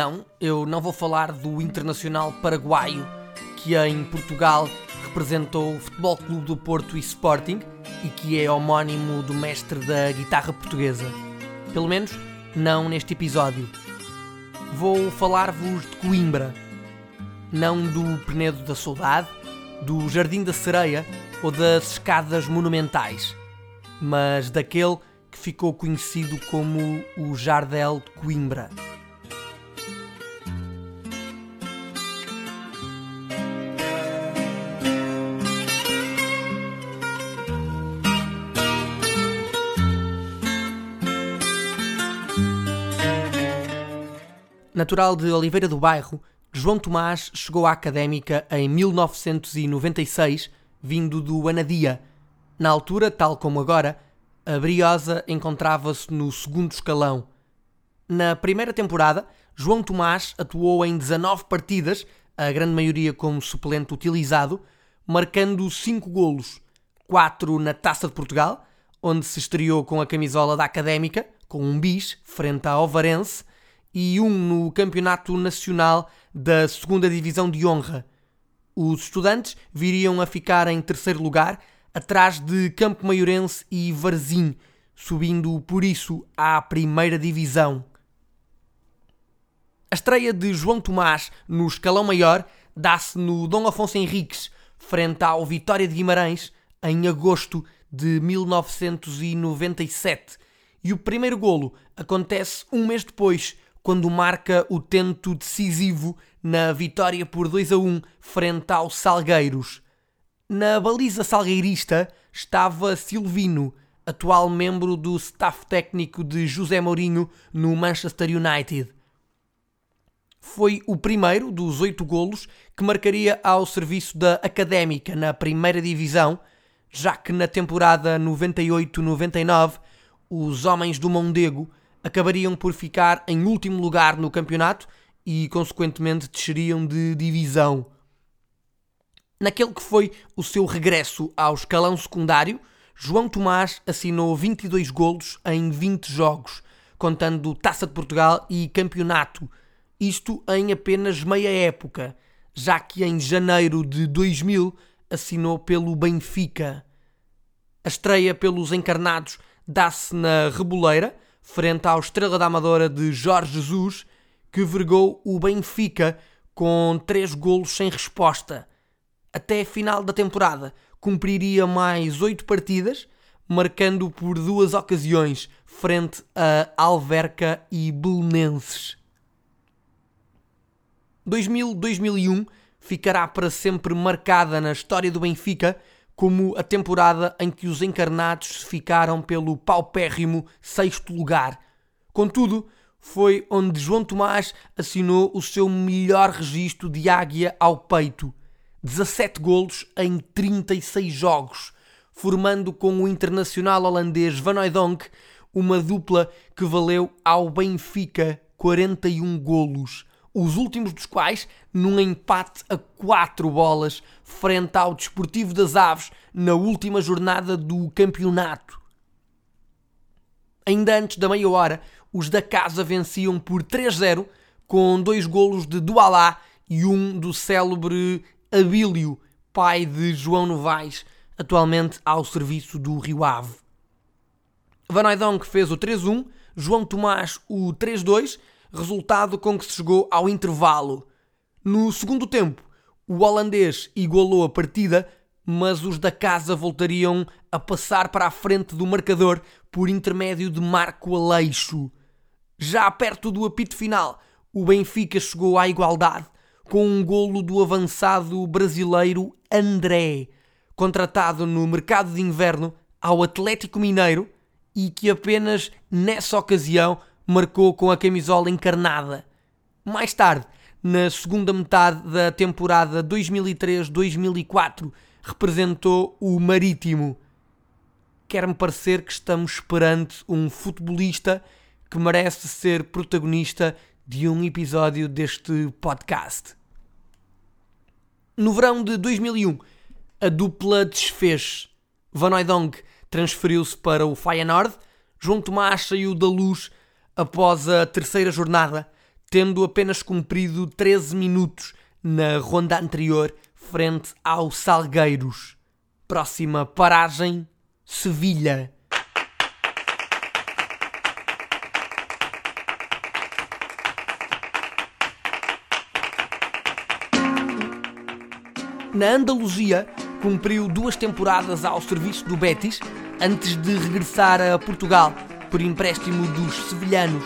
Não, eu não vou falar do internacional paraguaio que em Portugal representou o Futebol Clube do Porto e Sporting e que é homónimo do mestre da guitarra portuguesa. Pelo menos não neste episódio. Vou falar-vos de Coimbra, não do Penedo da Saudade, do Jardim da Sereia ou das escadas monumentais, mas daquele que ficou conhecido como o Jardel de Coimbra. Natural de Oliveira do Bairro, João Tomás chegou à académica em 1996, vindo do Anadia. Na altura, tal como agora, a Briosa encontrava-se no segundo escalão. Na primeira temporada, João Tomás atuou em 19 partidas, a grande maioria como suplente utilizado, marcando 5 golos, 4 na Taça de Portugal, onde se estreou com a camisola da Académica, com um bis, frente ao Ovarense, e um no Campeonato Nacional da Segunda Divisão de Honra. Os estudantes viriam a ficar em terceiro lugar, atrás de Campo Maiorense e Varzim, subindo por isso à Primeira Divisão. A estreia de João Tomás no escalão maior dá-se no Dom Afonso Henriques, frente ao Vitória de Guimarães, em agosto de 1997. E o primeiro golo acontece um mês depois, quando marca o tento decisivo na vitória por 2 a 1 frente aos Salgueiros. Na baliza salgueirista estava Silvino, atual membro do staff técnico de José Mourinho no Manchester United. Foi o primeiro dos oito golos que marcaria ao serviço da Académica na primeira divisão, já que na temporada 98-99 os homens do Mondego acabariam por ficar em último lugar no campeonato e, consequentemente, desceriam de divisão. Naquele que foi o seu regresso ao escalão secundário, João Tomás assinou 22 golos em 20 jogos, contando Taça de Portugal e Campeonato, isto em apenas meia época, já que em janeiro de 2000 assinou pelo Benfica. A estreia pelos encarnados dá-se na Reboleira, frente ao Estrela da Amadora de Jorge Jesus, que vergou o Benfica com três golos sem resposta. Até a final da temporada cumpriria mais oito partidas, marcando por duas ocasiões frente a Alverca e Belenenses. 2000-2001 ficará para sempre marcada na história do Benfica como a temporada em que os encarnados ficaram pelo paupérrimo sexto lugar. Contudo, foi onde João Tomás assinou o seu melhor registro de águia ao peito. 17 golos em 36 jogos, formando com o internacional holandês Van Hooydonk uma dupla que valeu ao Benfica 41 golos os últimos dos quais num empate a quatro bolas frente ao Desportivo das Aves na última jornada do campeonato. Ainda antes da meia hora, os da casa venciam por 3-0 com dois golos de Dualá e um do célebre Abílio, pai de João Novaes, atualmente ao serviço do Rio Ave. Van Hooydonk fez o 3-1, João Tomás o 3-2 resultado com que se chegou ao intervalo. No segundo tempo, o holandês igualou a partida, mas os da casa voltariam a passar para a frente do marcador por intermédio de Marco Aleixo. Já perto do apito final, o Benfica chegou à igualdade com um golo do avançado brasileiro André, contratado no mercado de inverno ao Atlético Mineiro e que apenas nessa ocasião marcou com a camisola encarnada. Mais tarde, na segunda metade da temporada 2003-2004, representou o Marítimo. Quer-me parecer que estamos perante um futebolista que merece ser protagonista de um episódio deste podcast. No verão de 2001, a dupla desfez. Van Hooydonk transferiu-se para o Feyenoord, João Tomás saiu da luz após a terceira jornada, tendo apenas cumprido 13 minutos na ronda anterior frente ao Salgueiros. Próxima paragem, Sevilha. Na Andaluzia, cumpriu duas temporadas ao serviço do Betis antes de regressar a Portugal por empréstimo dos sevilhanos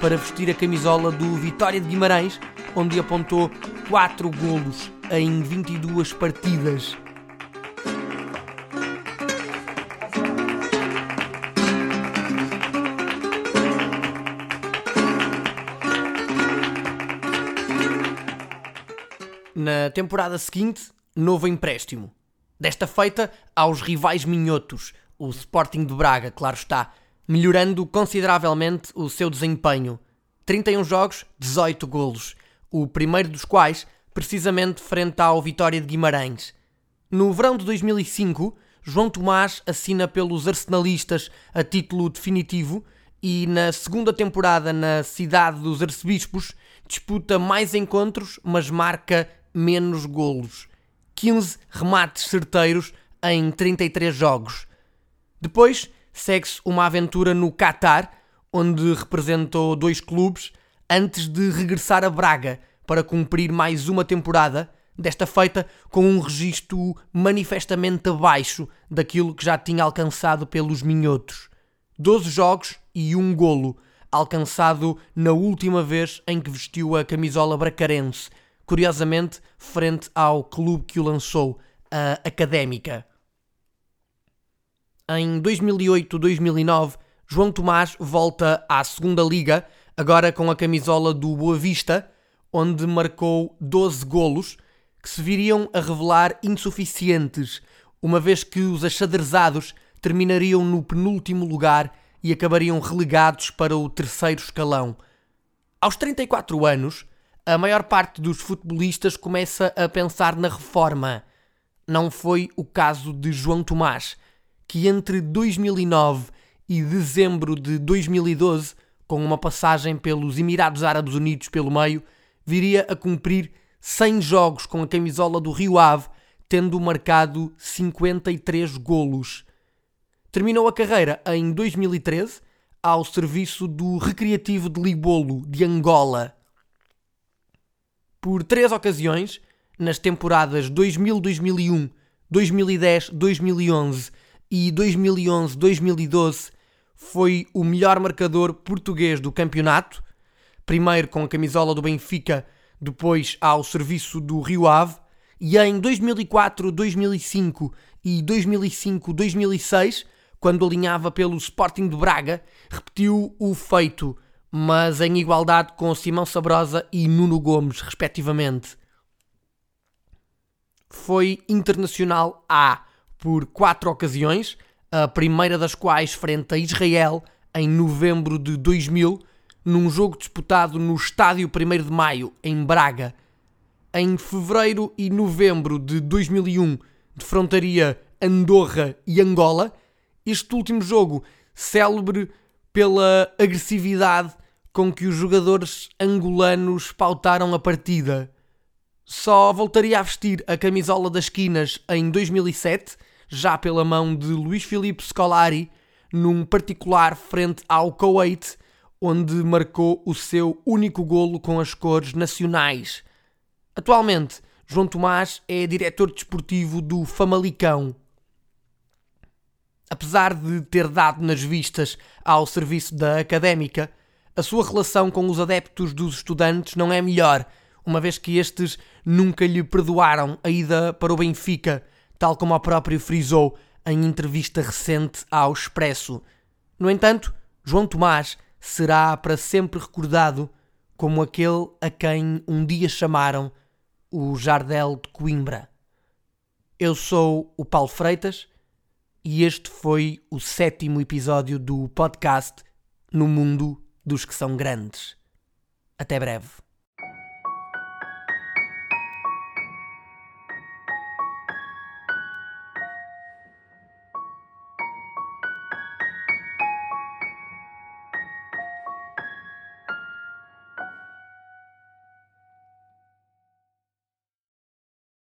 para vestir a camisola do Vitória de Guimarães, onde apontou 4 golos em 22 partidas. Na temporada seguinte, novo empréstimo. Desta feita aos rivais minhotos, o Sporting de Braga, claro está, melhorando consideravelmente o seu desempenho. 31 jogos, 18 golos, o primeiro dos quais precisamente frente ao Vitória de Guimarães. No verão de 2005, João Tomás assina pelos arsenalistas a título definitivo e na segunda temporada na cidade dos arcebispos disputa mais encontros, mas marca menos golos. 15 remates certeiros em 33 jogos. Depois segue-se uma aventura no Qatar, onde representou dois clubes, antes de regressar a Braga para cumprir mais uma temporada, desta feita com um registro manifestamente abaixo daquilo que já tinha alcançado pelos minhotos. 12 jogos e um golo, alcançado na última vez em que vestiu a camisola bracarense, curiosamente frente ao clube que o lançou, a Académica. Em 2008-2009, João Tomás volta à segunda liga, agora com a camisola do Boa Vista, onde marcou 12 golos, que se viriam a revelar insuficientes, uma vez que os achadrezados terminariam no penúltimo lugar e acabariam relegados para o terceiro escalão. Aos 34 anos, a maior parte dos futebolistas começa a pensar na reforma. Não foi o caso de João Tomás, que entre 2009 e dezembro de 2012, com uma passagem pelos Emirados Árabes Unidos pelo meio, viria a cumprir 100 jogos com a camisola do Rio Ave, tendo marcado 53 golos. Terminou a carreira em 2013 ao serviço do Recreativo de Libolo, de Angola. Por três ocasiões, nas temporadas 2000-2001, 2010-2011 e 2011-2012 foi o melhor marcador português do campeonato, primeiro com a camisola do Benfica, depois ao serviço do Rio Ave, e em 2004-2005 e 2005-2006, quando alinhava pelo Sporting de Braga, repetiu o feito, mas em igualdade com Simão Sabrosa e Nuno Gomes, respectivamente. Foi internacional A por quatro ocasiões, a primeira das quais frente a Israel em novembro de 2000, num jogo disputado no Estádio 1 de Maio, em Braga. Em fevereiro e novembro de 2001, defrontaria Andorra e Angola. Este último jogo, célebre pela agressividade com que os jogadores angolanos pautaram a partida. Só voltaria a vestir a camisola das esquinas em 2007 já pela mão de Luís Filipe Scolari, num particular frente ao Kuwait, onde marcou o seu único golo com as cores nacionais. Atualmente, João Tomás é diretor desportivo do Famalicão. Apesar de ter dado nas vistas ao serviço da académica, a sua relação com os adeptos dos estudantes não é melhor, uma vez que estes nunca lhe perdoaram a ida para o Benfica tal como o próprio frisou em entrevista recente ao Expresso. No entanto, João Tomás será para sempre recordado como aquele a quem um dia chamaram o Jardel de Coimbra. Eu sou o Paulo Freitas e este foi o sétimo episódio do podcast No Mundo dos que são grandes. Até breve.